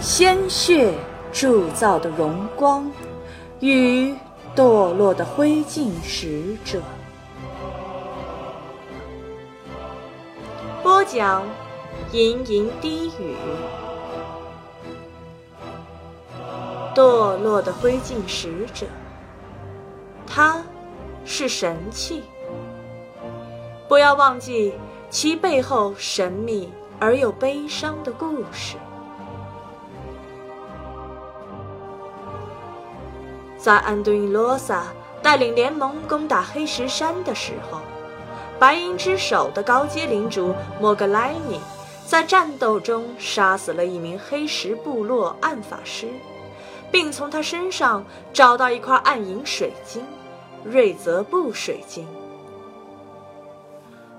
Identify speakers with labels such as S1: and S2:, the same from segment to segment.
S1: 鲜血铸造的荣光与堕落的灰烬使者。播讲：吟吟低语。堕落的灰烬使者，他是神器。不要忘记其背后神秘而又悲伤的故事。在安东尼罗萨带领联盟攻打黑石山的时候，白银之手的高阶领主莫格莱尼在战斗中杀死了一名黑石部落暗法师，并从他身上找到一块暗银水晶——瑞泽布水晶。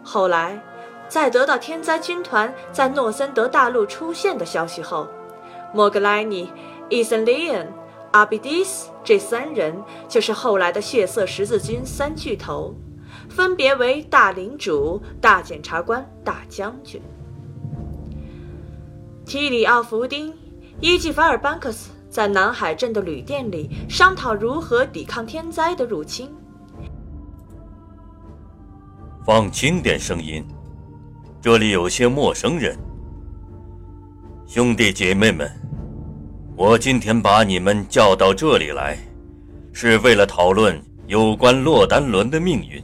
S1: 后来，在得到天灾军团在诺森德大陆出现的消息后，莫格莱尼、伊森利恩。阿比迪斯这三人就是后来的血色十字军三巨头，分别为大领主、大检察官、大将军。提里奥弗丁、伊季法尔班克斯在南海镇的旅店里商讨如何抵抗天灾的入侵。
S2: 放轻点声音，这里有些陌生人。兄弟姐妹们。我今天把你们叫到这里来，是为了讨论有关洛丹伦的命运。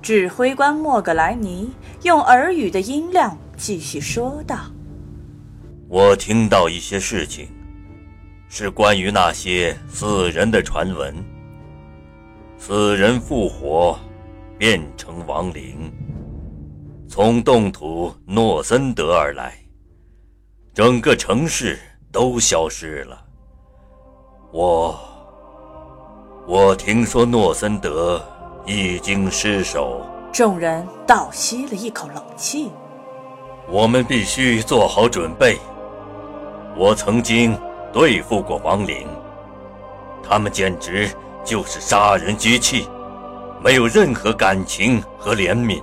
S1: 指挥官莫格莱尼用耳语的音量继续说道：“
S2: 我听到一些事情，是关于那些死人的传闻。死人复活，变成亡灵，从冻土诺森德而来，整个城市。”都消失了。我，我听说诺森德已经失守。
S1: 众人倒吸了一口冷气。
S2: 我们必须做好准备。我曾经对付过亡灵，他们简直就是杀人机器，没有任何感情和怜悯。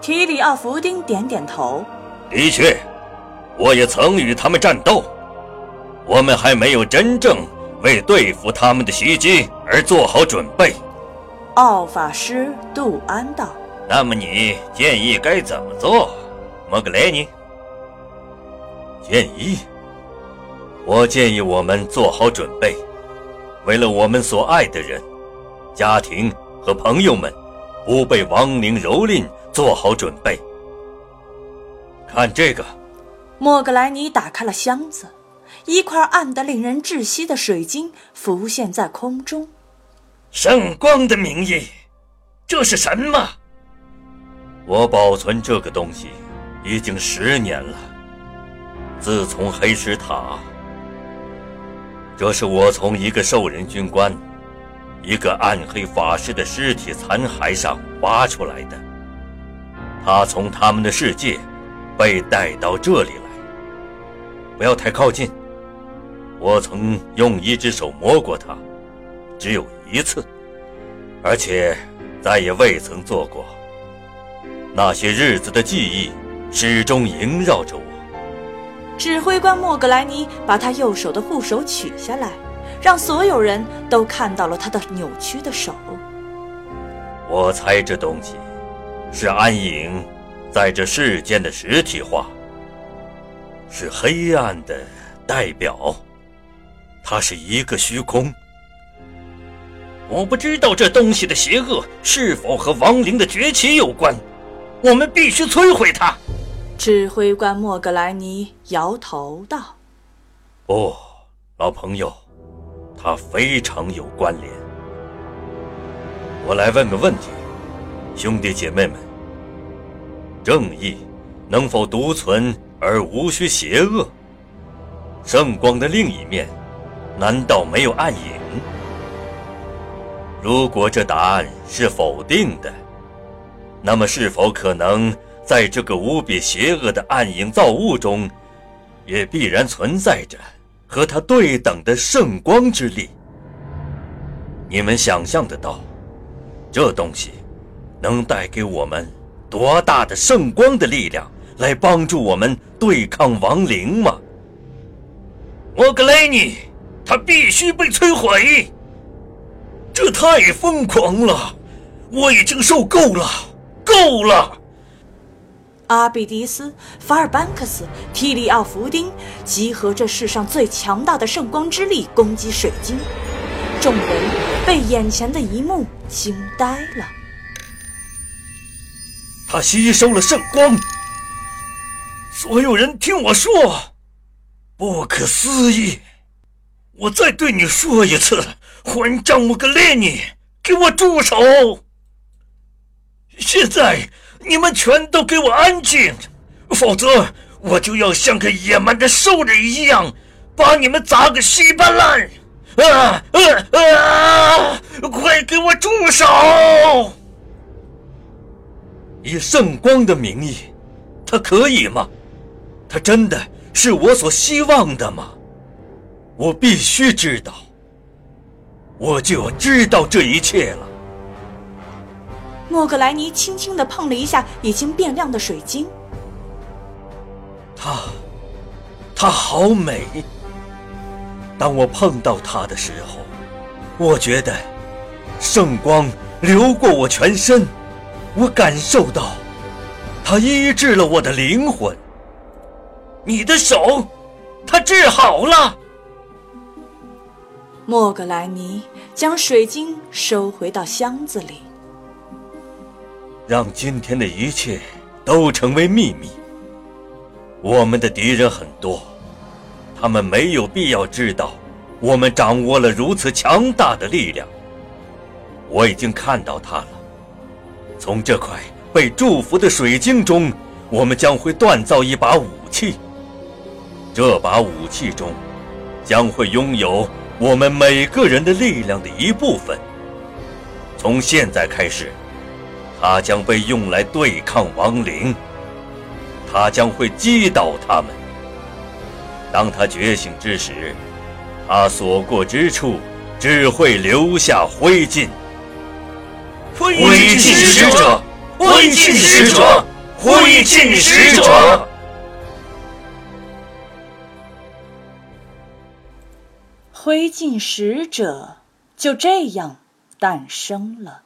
S1: 提里奥弗丁点点头。
S2: 的确，我也曾与他们战斗。我们还没有真正为对付他们的袭击而做好准备，
S1: 奥法师杜安道。
S2: 那么你建议该怎么做，莫格雷尼？建议？我建议我们做好准备，为了我们所爱的人、家庭和朋友们不被亡灵蹂躏做好准备。看这个，
S1: 莫格莱尼打开了箱子。一块暗得令人窒息的水晶浮现在空中。
S3: 圣光的名义，这是什么？
S2: 我保存这个东西已经十年了。自从黑石塔，这是我从一个兽人军官、一个暗黑法师的尸体残骸上挖出来的。他从他们的世界被带到这里来。不要太靠近。我曾用一只手摸过它，只有一次，而且再也未曾做过。那些日子的记忆始终萦绕着我。
S1: 指挥官莫格莱尼把他右手的护手取下来，让所有人都看到了他的扭曲的手。
S2: 我猜这东西是暗影在这世间的实体化，是黑暗的代表。它是一个虚空。
S3: 我不知道这东西的邪恶是否和亡灵的崛起有关。我们必须摧毁它。
S1: 指挥官莫格莱尼摇头道：“
S2: 不，老朋友，它非常有关联。我来问个问题，兄弟姐妹们：正义能否独存而无需邪恶？圣光的另一面？”难道没有暗影？如果这答案是否定的，那么是否可能在这个无比邪恶的暗影造物中，也必然存在着和它对等的圣光之力？你们想象得到，这东西能带给我们多大的圣光的力量，来帮助我们对抗亡灵吗？莫格莱尼，他必须被摧毁。这太疯狂了，我已经受够了，够了。
S1: 阿比迪斯、法尔班克斯、提里奥弗丁集合这世上最强大的圣光之力攻击水晶，众人被眼前的一幕惊呆了。
S2: 他吸收了圣光，所有人听我说，不可思议！我再对你说一次，混账穆格列尼，给我住手！现在。你们全都给我安静，否则我就要像个野蛮的兽人一样，把你们砸个稀巴烂！啊啊啊！快给我住手！
S4: 以圣光的名义，他可以吗？他真的是我所希望的吗？我必须知道，我就要知道这一切了。
S1: 莫格莱尼轻轻的碰了一下已经变亮的水晶。
S4: 它，它好美。当我碰到它的时候，我觉得圣光流过我全身，我感受到它医治了我的灵魂。
S2: 你的手，它治好了。
S1: 莫格莱尼将水晶收回到箱子里。
S4: 让今天的一切都成为秘密。我们的敌人很多，他们没有必要知道我们掌握了如此强大的力量。我已经看到他了。从这块被祝福的水晶中，我们将会锻造一把武器。这把武器中，将会拥有我们每个人的力量的一部分。从现在开始。它将被用来对抗亡灵，它将会击倒他们。当他觉醒之时，他所过之处只会留下灰烬。
S2: 灰烬使者，灰烬使者，灰烬使者。
S1: 灰烬使者就这样诞生了。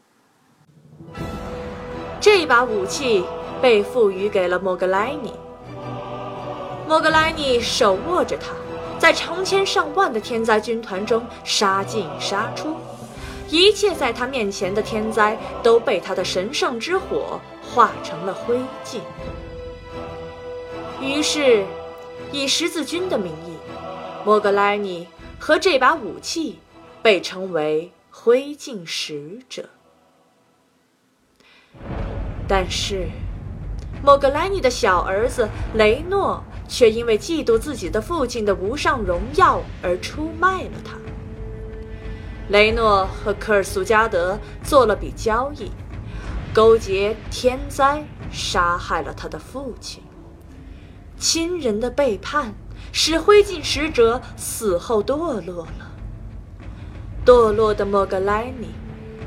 S1: 这把武器被赋予给了莫格莱尼。莫格莱尼手握着它，在成千上万的天灾军团中杀进杀出，一切在他面前的天灾都被他的神圣之火化成了灰烬。于是，以十字军的名义，莫格莱尼和这把武器被称为灰烬使者。但是，莫格莱尼的小儿子雷诺却因为嫉妒自己的父亲的无上荣耀而出卖了他。雷诺和科尔苏加德做了笔交易，勾结天灾，杀害了他的父亲。亲人的背叛使灰烬使者死后堕落了。堕落的莫格莱尼。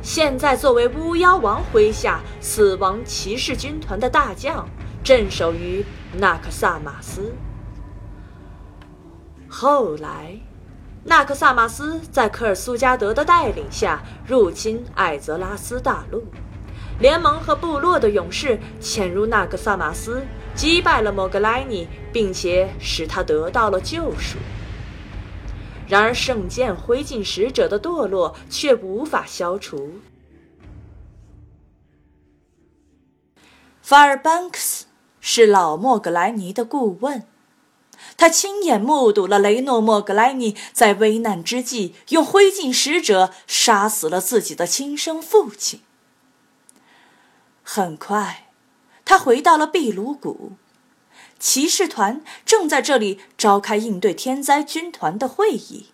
S1: 现在，作为巫妖王麾下死亡骑士军团的大将，镇守于纳克萨马斯。后来，纳克萨马斯在科尔苏加德的带领下入侵艾泽拉斯大陆，联盟和部落的勇士潜入纳克萨马斯，击败了莫格莱尼，并且使他得到了救赎。然而，圣剑灰烬使者的堕落却无法消除。法尔班克斯是老莫格莱尼的顾问，他亲眼目睹了雷诺莫格莱尼在危难之际用灰烬使者杀死了自己的亲生父亲。很快，他回到了秘鲁谷。骑士团正在这里召开应对天灾军团的会议。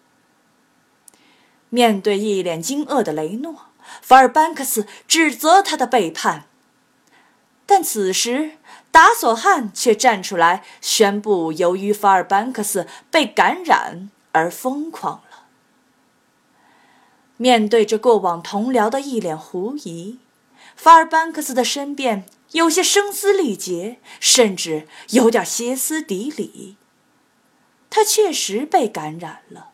S1: 面对一脸惊愕的雷诺，法尔班克斯指责他的背叛。但此时，达索汉却站出来宣布，由于法尔班克斯被感染而疯狂了。面对着过往同僚的一脸狐疑，法尔班克斯的申辩。有些声嘶力竭，甚至有点歇斯底里。他确实被感染了，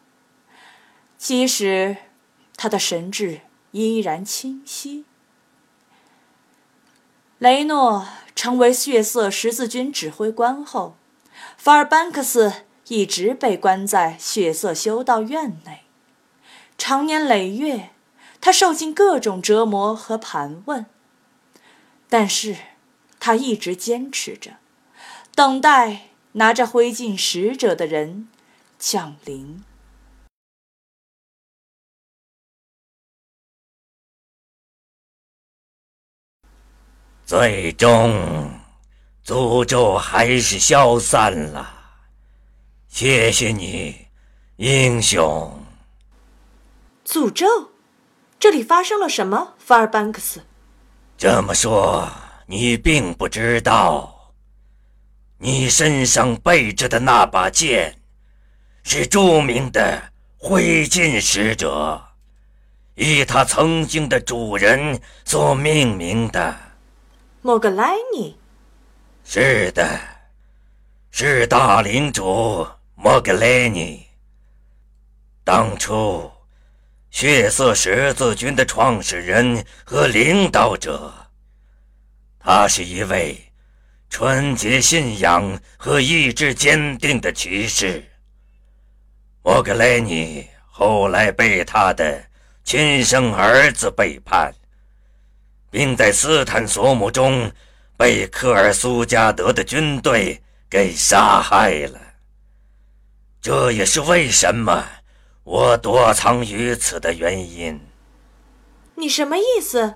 S1: 即使他的神智依然清晰。雷诺成为血色十字军指挥官后，法尔班克斯一直被关在血色修道院内，长年累月，他受尽各种折磨和盘问，但是他一直坚持着，等待。拿着灰烬使者的人降临，
S2: 最终诅咒还是消散了。谢谢你，英雄。
S1: 诅咒？这里发生了什么，法尔班克斯？
S2: 这么说，你并不知道。你身上背着的那把剑，是著名的灰烬使者，以他曾经的主人所命名的。
S1: 莫格莱尼。
S2: 是的，是大领主莫格莱尼。当初，血色十字军的创始人和领导者，他是一位。纯洁信仰和意志坚定的骑士莫格莱尼，后来被他的亲生儿子背叛，并在斯坦索姆中被科尔苏加德的军队给杀害了。这也是为什么我躲藏于此的原因。
S1: 你什么意思，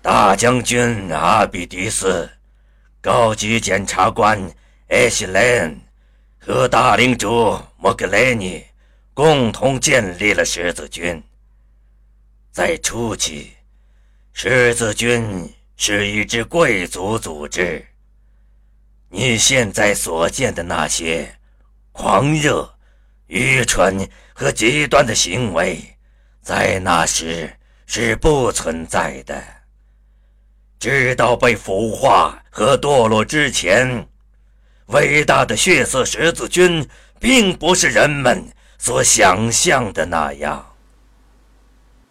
S2: 大将军阿比迪斯？高级检察官艾希莱恩和大领主莫格雷尼共同建立了十字军。在初期，十字军是一支贵族组织。你现在所见的那些狂热、愚蠢和极端的行为，在那时是不存在的。直到被腐化和堕落之前，伟大的血色十字军并不是人们所想象的那样。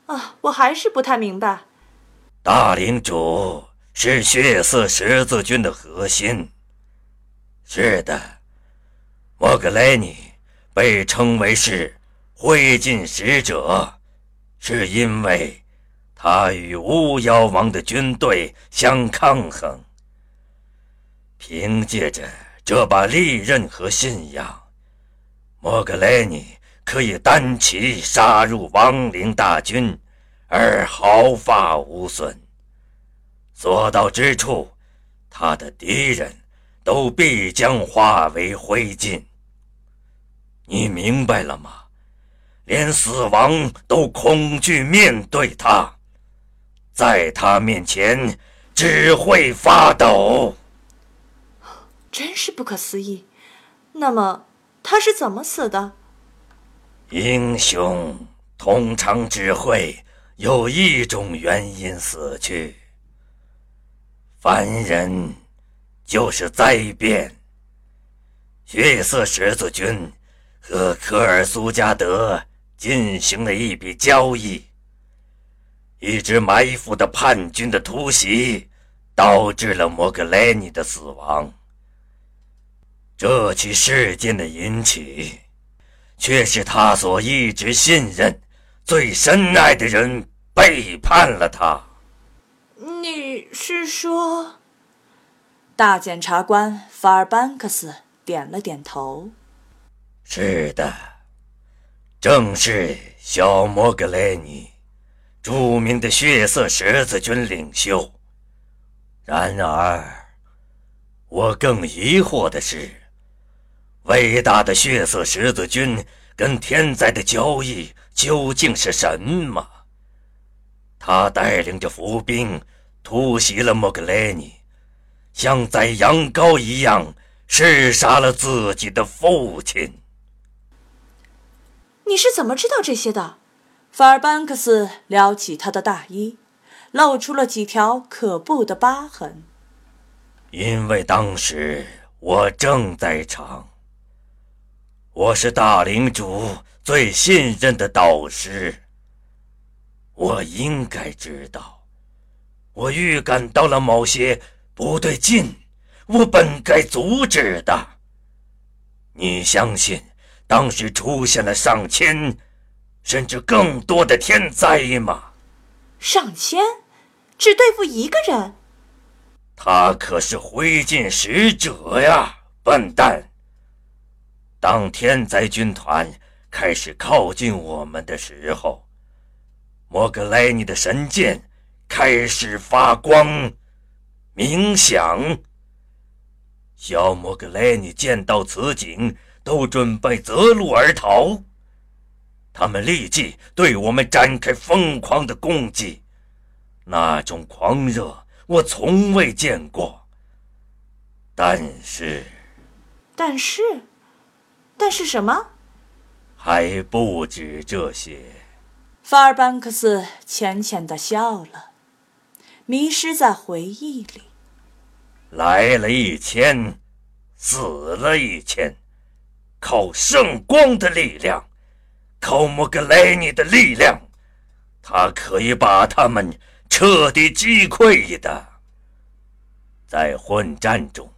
S1: 啊，我还是不太明白。
S2: 大领主是血色十字军的核心。是的，莫格莱尼被称为是灰烬使者，是因为。他与巫妖王的军队相抗衡，凭借着这把利刃和信仰，莫格莱尼可以单骑杀入亡灵大军，而毫发无损。所到之处，他的敌人都必将化为灰烬。你明白了吗？连死亡都恐惧面对他。在他面前，只会发抖。
S1: 真是不可思议。那么他是怎么死的？
S2: 英雄通常只会有一种原因死去。凡人就是灾变。血色十字军和科尔苏加德进行了一笔交易。一支埋伏的叛军的突袭，导致了摩格莱尼的死亡。这起事件的引起，却是他所一直信任、最深爱的人背叛了他。
S1: 你是说？大检察官法尔班克斯点了点头。
S2: 是的，正是小莫格莱尼。著名的血色十字军领袖。然而，我更疑惑的是，伟大的血色十字军跟天灾的交易究竟是什么？他带领着伏兵突袭了莫格莱尼，像宰羊羔一样弑杀了自己的父亲。
S1: 你是怎么知道这些的？法尔班克斯撩起他的大衣，露出了几条可怖的疤痕。
S2: 因为当时我正在场，我是大领主最信任的导师。我应该知道，我预感到了某些不对劲，我本该阻止的。你相信当时出现了上千，甚至更多的天灾吗？
S1: 上千，只对付一个人？
S2: 他可是灰烬使者呀，笨蛋！当天灾军团开始靠近我们的时候，摩格莱尼的神剑开始发光、冥想。小摩格莱尼见到此景，都准备择路而逃。他们立即对我们展开疯狂的攻击，那种狂热。我从未见过，但是，
S1: 但是，但是什么？
S2: 还不止这些。
S1: 法尔班克斯浅浅的笑了，迷失在回忆里。
S2: 来了一千，死了一千，靠圣光的力量，靠莫格莱尼的力量，他可以把他们。彻底击溃的。在混战中，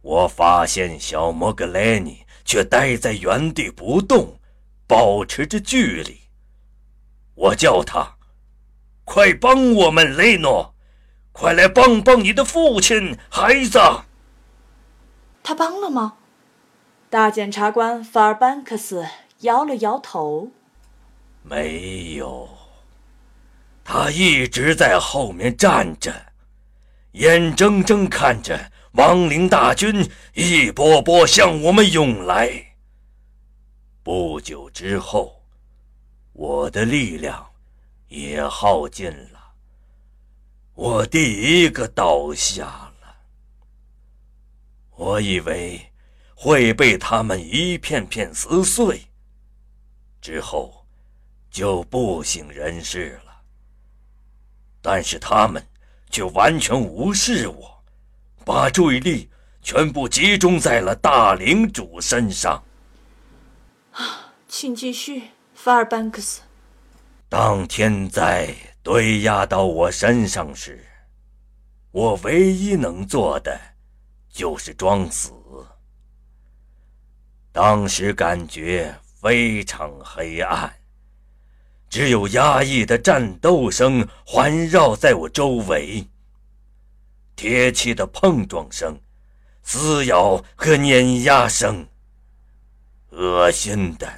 S2: 我发现小摩格莱尼却待在原地不动，保持着距离。我叫他：“快帮我们，雷诺！快来帮帮你的父亲，孩子！”
S1: 他帮了吗？大检察官法尔班克斯摇了摇头：“
S2: 没有。”他一直在后面站着，眼睁睁看着亡灵大军一波波向我们涌来。不久之后，我的力量也耗尽了，我第一个倒下了。我以为会被他们一片片撕碎，之后就不省人事了。但是他们却完全无视我，把注意力全部集中在了大领主身上。
S1: 啊，请继续，法尔班克斯。
S2: 当天灾堆压到我身上时，我唯一能做的就是装死。当时感觉非常黑暗。只有压抑的战斗声环绕在我周围，铁器的碰撞声、撕咬和碾压声、恶心的、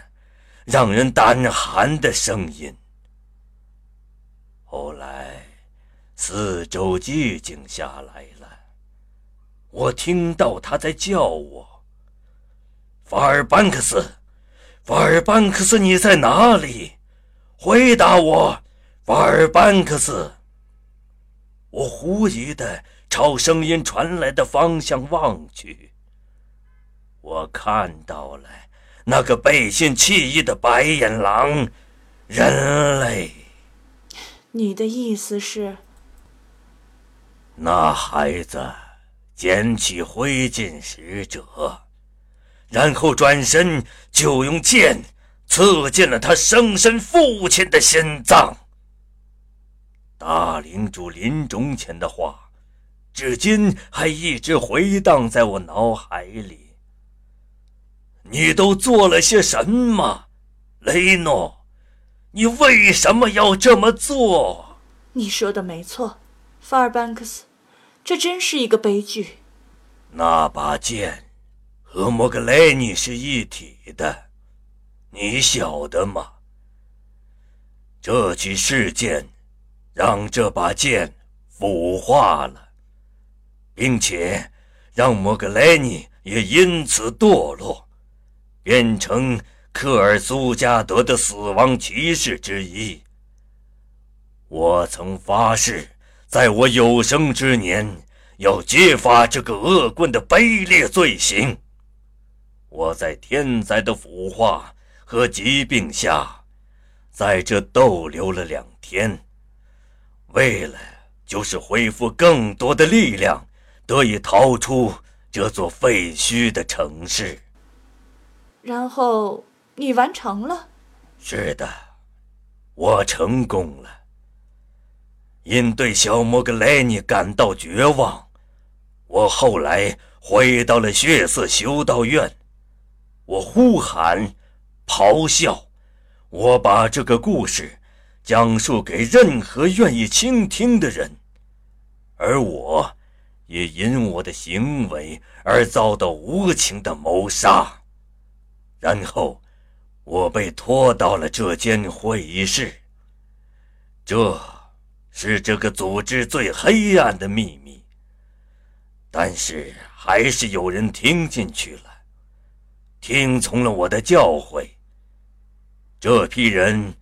S2: 让人胆寒的声音。后来，四周寂静下来了，我听到他在叫我：“法尔班克斯，法尔班克斯，你在哪里？”回答我，法尔班克斯。我狐疑的朝声音传来的方向望去，我看到了那个背信弃义的白眼狼，人类。
S1: 你的意思是？
S2: 那孩子捡起灰烬使者，然后转身就用剑。刺进了他生身父亲的心脏。大领主临终前的话，至今还一直回荡在我脑海里。你都做了些什么，雷诺？你为什么要这么做？
S1: 你说的没错，法尔班克斯，这真是一个悲剧。
S2: 那把剑和莫格雷尼是一体的。你晓得吗？这起事件让这把剑腐化了，并且让莫格莱尼也因此堕落，变成科尔苏加德的死亡骑士之一。我曾发誓，在我有生之年要揭发这个恶棍的卑劣罪行。我在天灾的腐化。和疾病下，在这逗留了两天，为了就是恢复更多的力量，得以逃出这座废墟的城市。
S1: 然后你完成了。
S2: 是的，我成功了。因对小莫格莱尼感到绝望，我后来回到了血色修道院。我呼喊，咆哮，我把这个故事讲述给任何愿意倾听的人，而我，也因我的行为而遭到无情的谋杀。然后，我被拖到了这间会议室。这。是这个组织最黑暗的秘密，但是还是有人听进去了，听从了我的教诲。这批人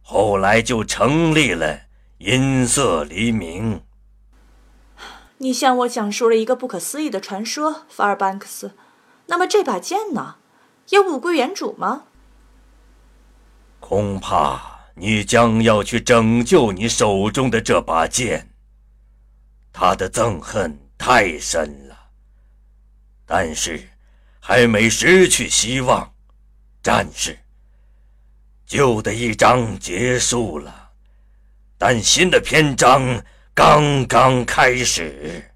S2: 后来就成立了银色黎明。
S1: 你向我讲述了一个不可思议的传说，法尔班克斯。那么这把剑呢？也物归原主吗？
S2: 恐怕。你将要去拯救你手中的这把剑。他的憎恨太深了，但是还没失去希望。战士，旧的一章结束了，但新的篇章刚刚开始。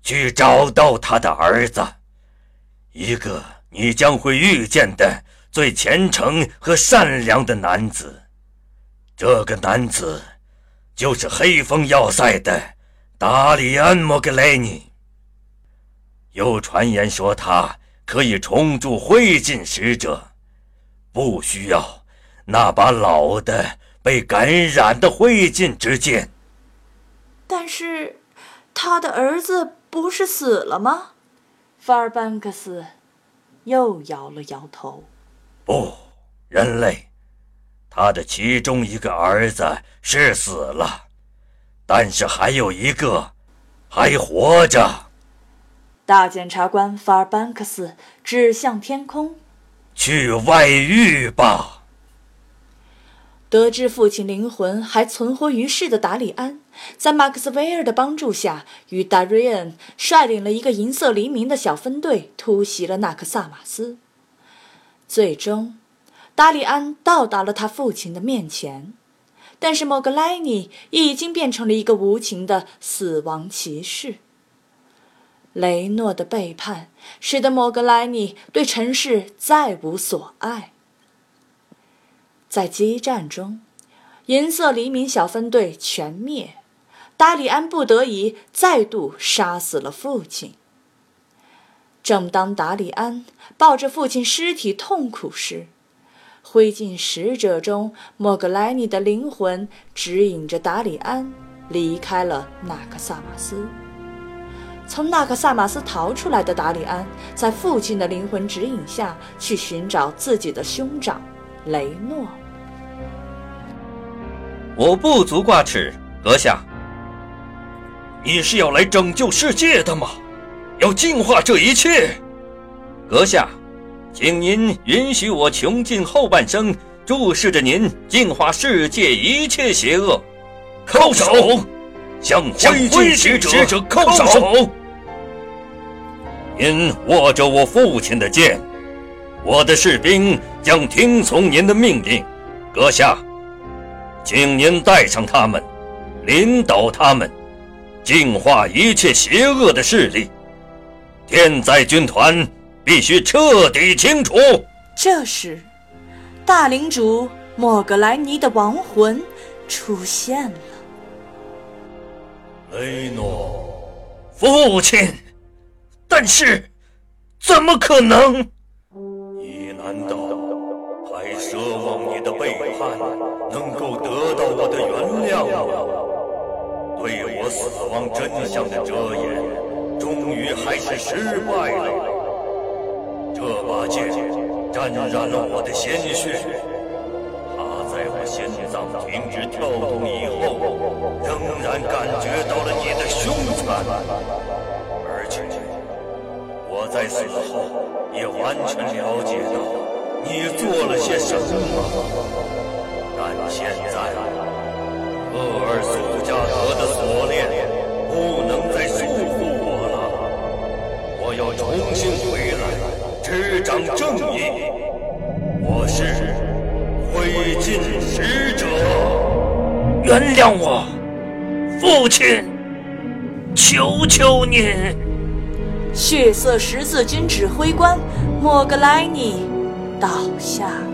S2: 去找到他的儿子，一个你将会遇见的。最虔诚和善良的男子，这个男子就是黑风要塞的达里安·莫格雷尼。有传言说他可以重铸灰烬使者，不需要那把老的被感染的灰烬之剑。
S1: 但是，他的儿子不是死了吗？法尔班克斯又摇了摇头。
S2: 不，人类，他的其中一个儿子是死了，但是还有一个还活着。
S1: 大检察官法尔班克斯指向天空：“
S2: 去外遇吧。”
S1: 得知父亲灵魂还存活于世的达里安，在马克斯韦尔的帮助下，与达瑞恩率领了一个银色黎明的小分队，突袭了纳克萨马斯。最终，达里安到达了他父亲的面前，但是莫格莱尼已经变成了一个无情的死亡骑士。雷诺的背叛使得莫格莱尼对尘世再无所爱。在激战中，银色黎明小分队全灭，达里安不得已再度杀死了父亲。正当达里安抱着父亲尸体痛苦时，灰烬使者中莫格莱尼的灵魂指引着达里安离开了纳克萨马斯。从那个萨马斯逃出来的达里安，在父亲的灵魂指引下去寻找自己的兄长雷诺。
S5: 我不足挂齿，阁下。你是要来拯救世界的吗？要净化这一切，阁下，请您允许我穷尽后半生注视着您净化世界一切邪恶。
S2: 叩首，向灰烬使者叩首。您握着我父亲的剑，我的士兵将听从您的命令。阁下，请您带上他们，领导他们，净化一切邪恶的势力。天灾军团必须彻底清除。
S1: 这时，大领主莫格莱尼的亡魂出现了。
S2: 雷诺，
S5: 父亲，但是，怎么可能？
S2: 你难道还奢望你的背叛能够得到我的原谅吗？对我死亡真相的遮掩。终于还是失败了。这把剑沾染了我的鲜血，它在我心脏停止跳动以后，仍然感觉到了你的凶残。在死后也完全了解到你做了些什么。但现在，厄尔苏加德的锁链不能再束缚。我了。我要重新回来，执掌正义。我是灰烬使者。
S6: 原谅我，父亲，求求你！
S1: 血色十字军指挥官莫格莱尼倒下。